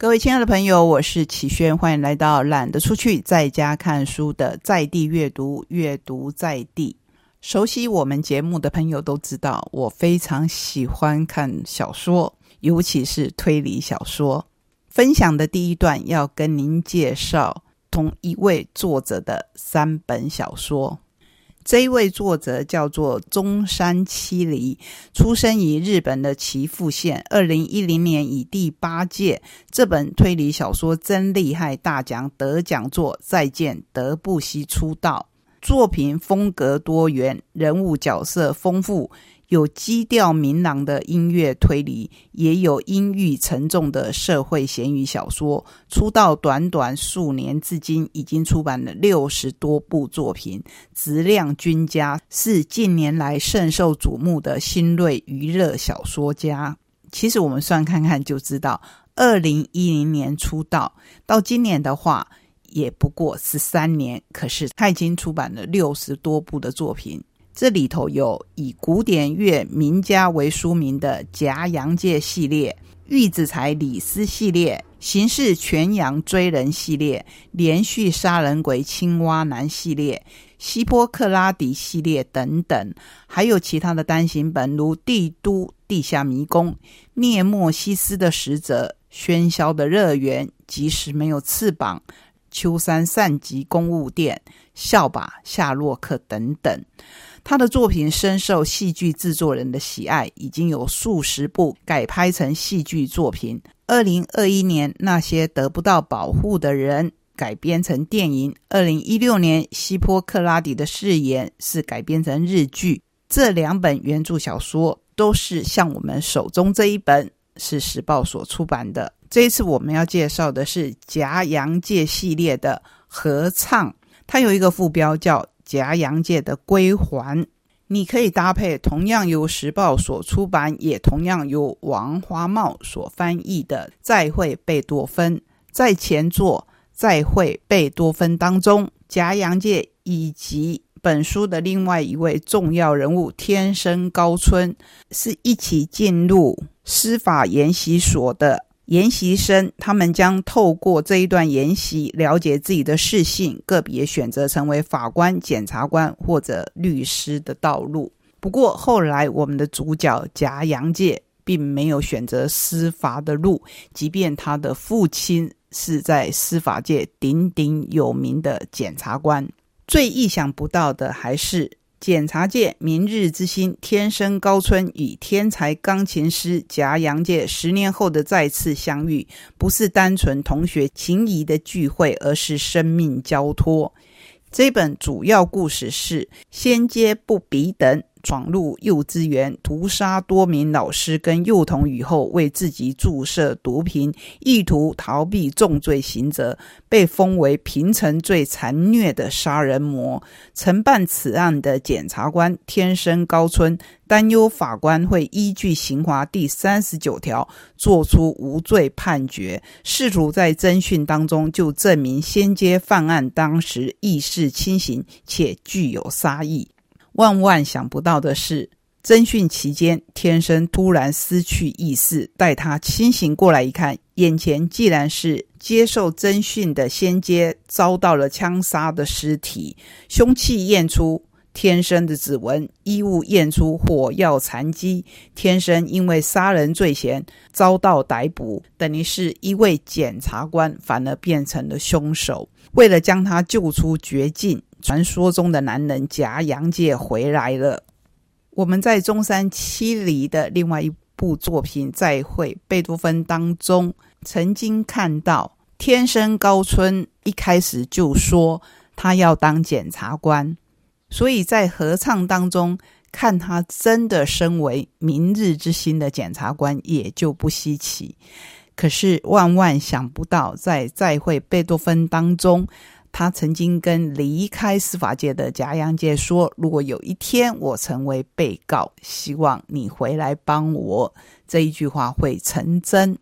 各位亲爱的朋友，我是启轩，欢迎来到懒得出去，在家看书的在地阅读，阅读在地。熟悉我们节目的朋友都知道，我非常喜欢看小说，尤其是推理小说。分享的第一段要跟您介绍同一位作者的三本小说。这一位作者叫做中山七里，出生于日本的岐阜县。二零一零年以第八届这本推理小说真厉害大奖得奖作《再见德布西》出道。作品风格多元，人物角色丰富。有基调明朗的音乐推理，也有阴郁沉重的社会闲鱼小说。出道短短数年，至今已经出版了六十多部作品，质量均佳，是近年来甚受瞩目的新锐娱乐小说家。其实我们算看看就知道，二零一零年出道到今年的话，也不过十三年，可是他已经出版了六十多部的作品。这里头有以古典乐名家为书名的夹洋界系列、玉子才李斯系列、刑事全羊追人系列、连续杀人鬼青蛙男系列、希波克拉底系列等等，还有其他的单行本，如《帝都地下迷宫》、《涅墨西斯的使者》、《喧嚣的乐园》、《即使没有翅膀》、《秋山善吉公务店》、《笑吧夏洛克》等等。他的作品深受戏剧制作人的喜爱，已经有数十部改拍成戏剧作品。二零二一年，《那些得不到保护的人》改编成电影；二零一六年，《希波克拉底的誓言》是改编成日剧。这两本原著小说都是像我们手中这一本是时报所出版的。这一次我们要介绍的是夹洋界系列的合唱，它有一个副标叫。夹洋界的归还，你可以搭配同样由时报所出版，也同样由王华茂所翻译的《再会贝多芬》。在前作《再会贝多芬》当中，夹洋界以及本书的另外一位重要人物天生高春，是一起进入司法研习所的。研习生，他们将透过这一段研习了解自己的适性，个别选择成为法官、检察官或者律师的道路。不过后来，我们的主角夹洋界并没有选择司法的路，即便他的父亲是在司法界鼎鼎有名的检察官。最意想不到的还是。检察界明日之星天生高春与天才钢琴师夹洋界十年后的再次相遇，不是单纯同学情谊的聚会，而是生命交托。这本主要故事是先接不比等。闯入幼稚园，屠杀多名老师跟幼童以后，为自己注射毒品，意图逃避重罪刑责，被封为平城最残虐的杀人魔。承办此案的检察官天生高春担忧法官会依据刑法第三十九条作出无罪判决，试图在侦讯当中就证明先接犯案当时意识清醒且具有杀意。万万想不到的是，侦讯期间，天生突然失去意识。待他清醒过来一看，眼前既然是接受侦讯的先接遭到了枪杀的尸体，凶器验出天生的指纹，衣物验出火药残迹，天生因为杀人罪嫌遭到逮捕，等于是一位检察官反而变成了凶手。为了将他救出绝境。传说中的男人夹洋界回来了。我们在中山七里的另外一部作品《再会贝多芬》当中，曾经看到天生高春一开始就说他要当检察官，所以在合唱当中看他真的身为明日之星的检察官也就不稀奇。可是万万想不到，在《再会贝多芬》当中。他曾经跟离开司法界的贾洋界说：“如果有一天我成为被告，希望你回来帮我。”这一句话会成真。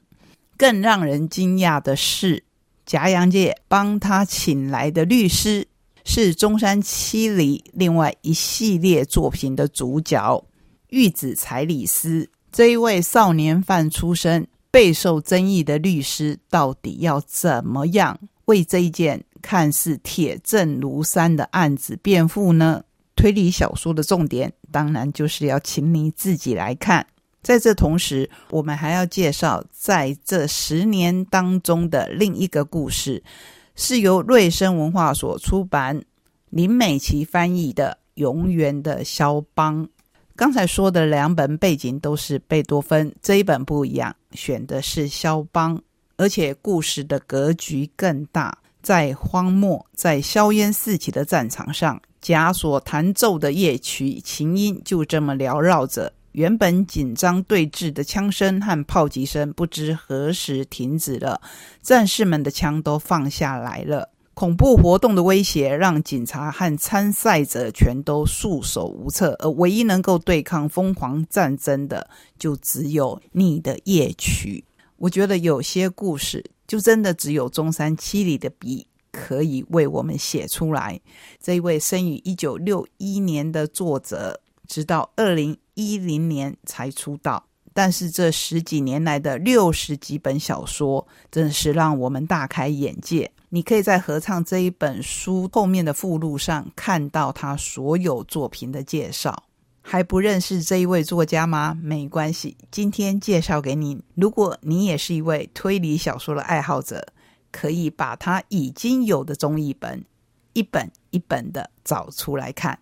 更让人惊讶的是，贾洋界帮他请来的律师是中山七里另外一系列作品的主角玉子彩里斯。这一位少年犯出身，备受争议的律师到底要怎么样为这一件看似铁证如山的案子辩护呢？推理小说的重点，当然就是要请你自己来看。在这同时，我们还要介绍在这十年当中的另一个故事，是由瑞声文化所出版、林美琪翻译的《永远的肖邦》。刚才说的两本背景都是贝多芬，这一本不一样，选的是肖邦，而且故事的格局更大。在荒漠、在硝烟四起的战场上，枷锁弹奏的夜曲琴音就这么缭绕着。原本紧张对峙的枪声和炮击声，不知何时停止了。战士们的枪都放下来了。恐怖活动的威胁让警察和参赛者全都束手无策，而唯一能够对抗疯狂战争的，就只有你的夜曲。我觉得有些故事，就真的只有中山七里的笔可以为我们写出来。这一位生于一九六一年的作者，直到二零。一零年才出道，但是这十几年来的六十几本小说，真是让我们大开眼界。你可以在《合唱》这一本书后面的附录上看到他所有作品的介绍。还不认识这一位作家吗？没关系，今天介绍给你。如果你也是一位推理小说的爱好者，可以把他已经有的中译本一本一本的找出来看。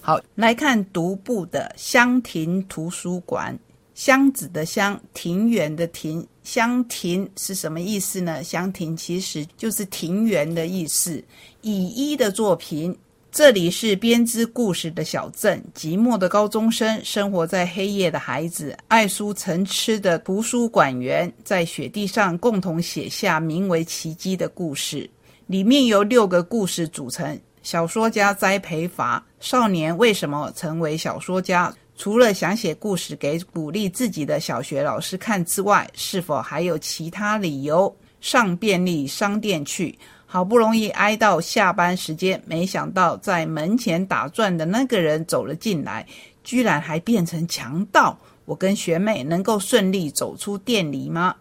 好，来看独步的香亭图书馆。箱子的箱，庭园的庭，香亭是什么意思呢？香亭其实就是庭园的意思。以一的作品，这里是编织故事的小镇，寂寞的高中生，生活在黑夜的孩子，爱书成痴的图书馆员，在雪地上共同写下名为奇迹的故事。里面由六个故事组成。小说家栽培法：少年为什么成为小说家？除了想写故事给鼓励自己的小学老师看之外，是否还有其他理由？上便利商店去，好不容易挨到下班时间，没想到在门前打转的那个人走了进来，居然还变成强盗。我跟学妹能够顺利走出店里吗？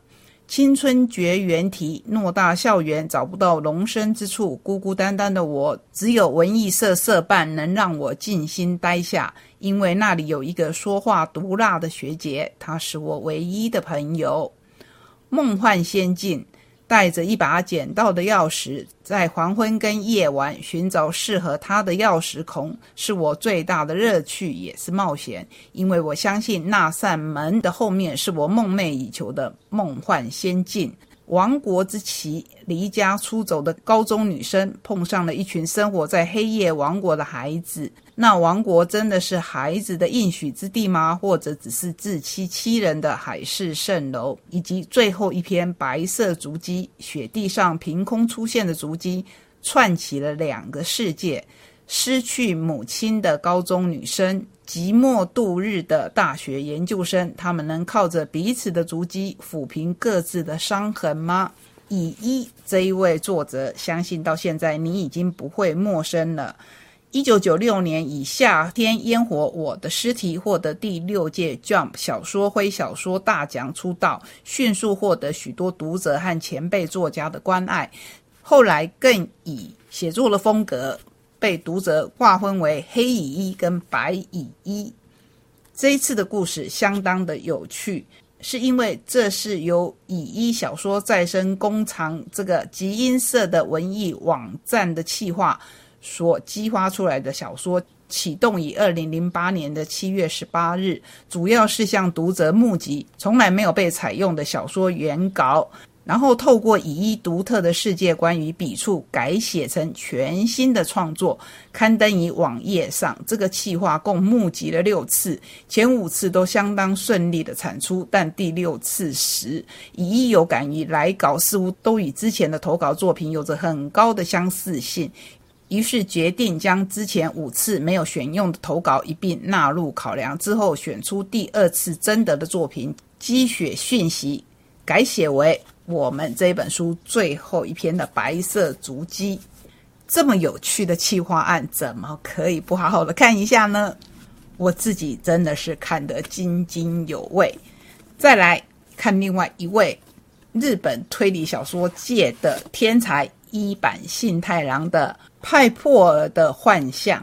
青春绝缘体，偌大校园找不到容身之处，孤孤单单的我，只有文艺社社办能让我静心待下，因为那里有一个说话毒辣的学姐，她是我唯一的朋友。梦幻仙境。带着一把捡到的钥匙，在黄昏跟夜晚寻找适合他的钥匙孔，是我最大的乐趣，也是冒险。因为我相信那扇门的后面是我梦寐以求的梦幻仙境。亡国之旗，离家出走的高中女生碰上了一群生活在黑夜王国的孩子。那王国真的是孩子的应许之地吗？或者只是自欺欺人的海市蜃楼？以及最后一篇白色足迹，雪地上凭空出现的足迹，串起了两个世界：失去母亲的高中女生，寂寞度日的大学研究生。他们能靠着彼此的足迹抚平各自的伤痕吗？以一这一位作者，相信到现在你已经不会陌生了。一九九六年以《夏天烟火我的尸体》获得第六届 Jump 小说灰小说大奖出道，迅速获得许多读者和前辈作家的关爱。后来更以写作的风格被读者划分为黑蚁一跟白蚁一。这一次的故事相当的有趣，是因为这是由蚁一小说再生工厂这个集音社的文艺网站的企划。所激发出来的小说启动于二零零八年的七月十八日，主要是向读者募集从来没有被采用的小说原稿，然后透过以一独特的世界观与笔触改写成全新的创作，刊登于网页上。这个企划共募集了六次，前五次都相当顺利的产出，但第六次时，以一有感于来稿似乎都与之前的投稿作品有着很高的相似性。于是决定将之前五次没有选用的投稿一并纳入考量，之后选出第二次征得的作品《积雪讯息》，改写为我们这本书最后一篇的白色足迹。这么有趣的企划案，怎么可以不好好的看一下呢？我自己真的是看得津津有味。再来。看另外一位日本推理小说界的天才一坂幸太郎的《派破尔的幻象》，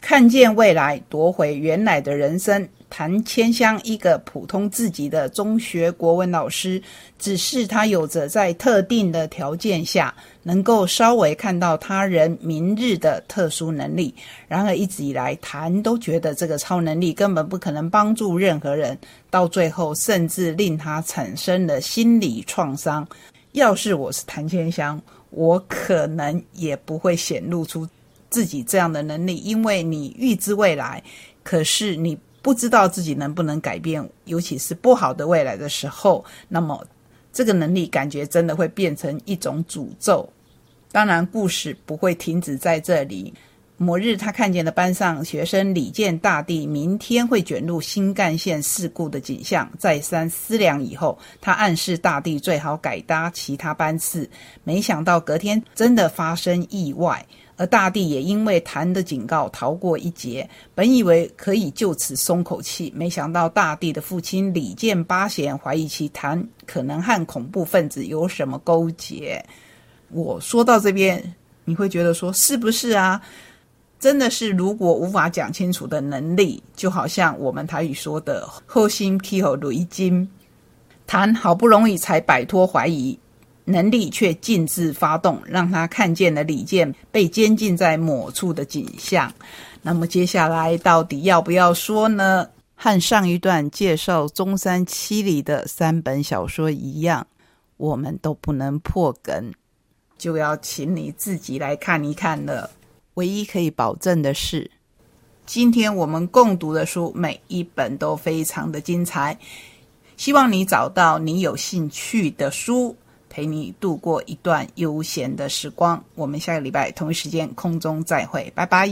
看见未来，夺回原来的人生。谭千香，一个普通自己的中学国文老师，只是他有着在特定的条件下，能够稍微看到他人明日的特殊能力。然而一直以来，谭都觉得这个超能力根本不可能帮助任何人，到最后甚至令他产生了心理创伤。要是我是谭千香，我可能也不会显露出自己这样的能力，因为你预知未来，可是你。不知道自己能不能改变，尤其是不好的未来的时候，那么这个能力感觉真的会变成一种诅咒。当然，故事不会停止在这里。某日，他看见了班上学生李健大地明天会卷入新干线事故的景象，再三思量以后，他暗示大地最好改搭其他班次。没想到隔天真的发生意外。而大地也因为谭的警告逃过一劫，本以为可以就此松口气，没想到大地的父亲李建八贤怀疑其谭可能和恐怖分子有什么勾结。我说到这边，你会觉得说是不是啊？真的是如果无法讲清楚的能力，就好像我们台语说的“后心劈后雷金”，谭好不容易才摆脱怀疑。能力却禁止发动，让他看见了李健被监禁在某处的景象。那么接下来到底要不要说呢？和上一段介绍中山七里的三本小说一样，我们都不能破梗，就要请你自己来看一看了。唯一可以保证的是，今天我们共读的书每一本都非常的精彩。希望你找到你有兴趣的书。陪你度过一段悠闲的时光。我们下个礼拜同一时间空中再会，拜拜。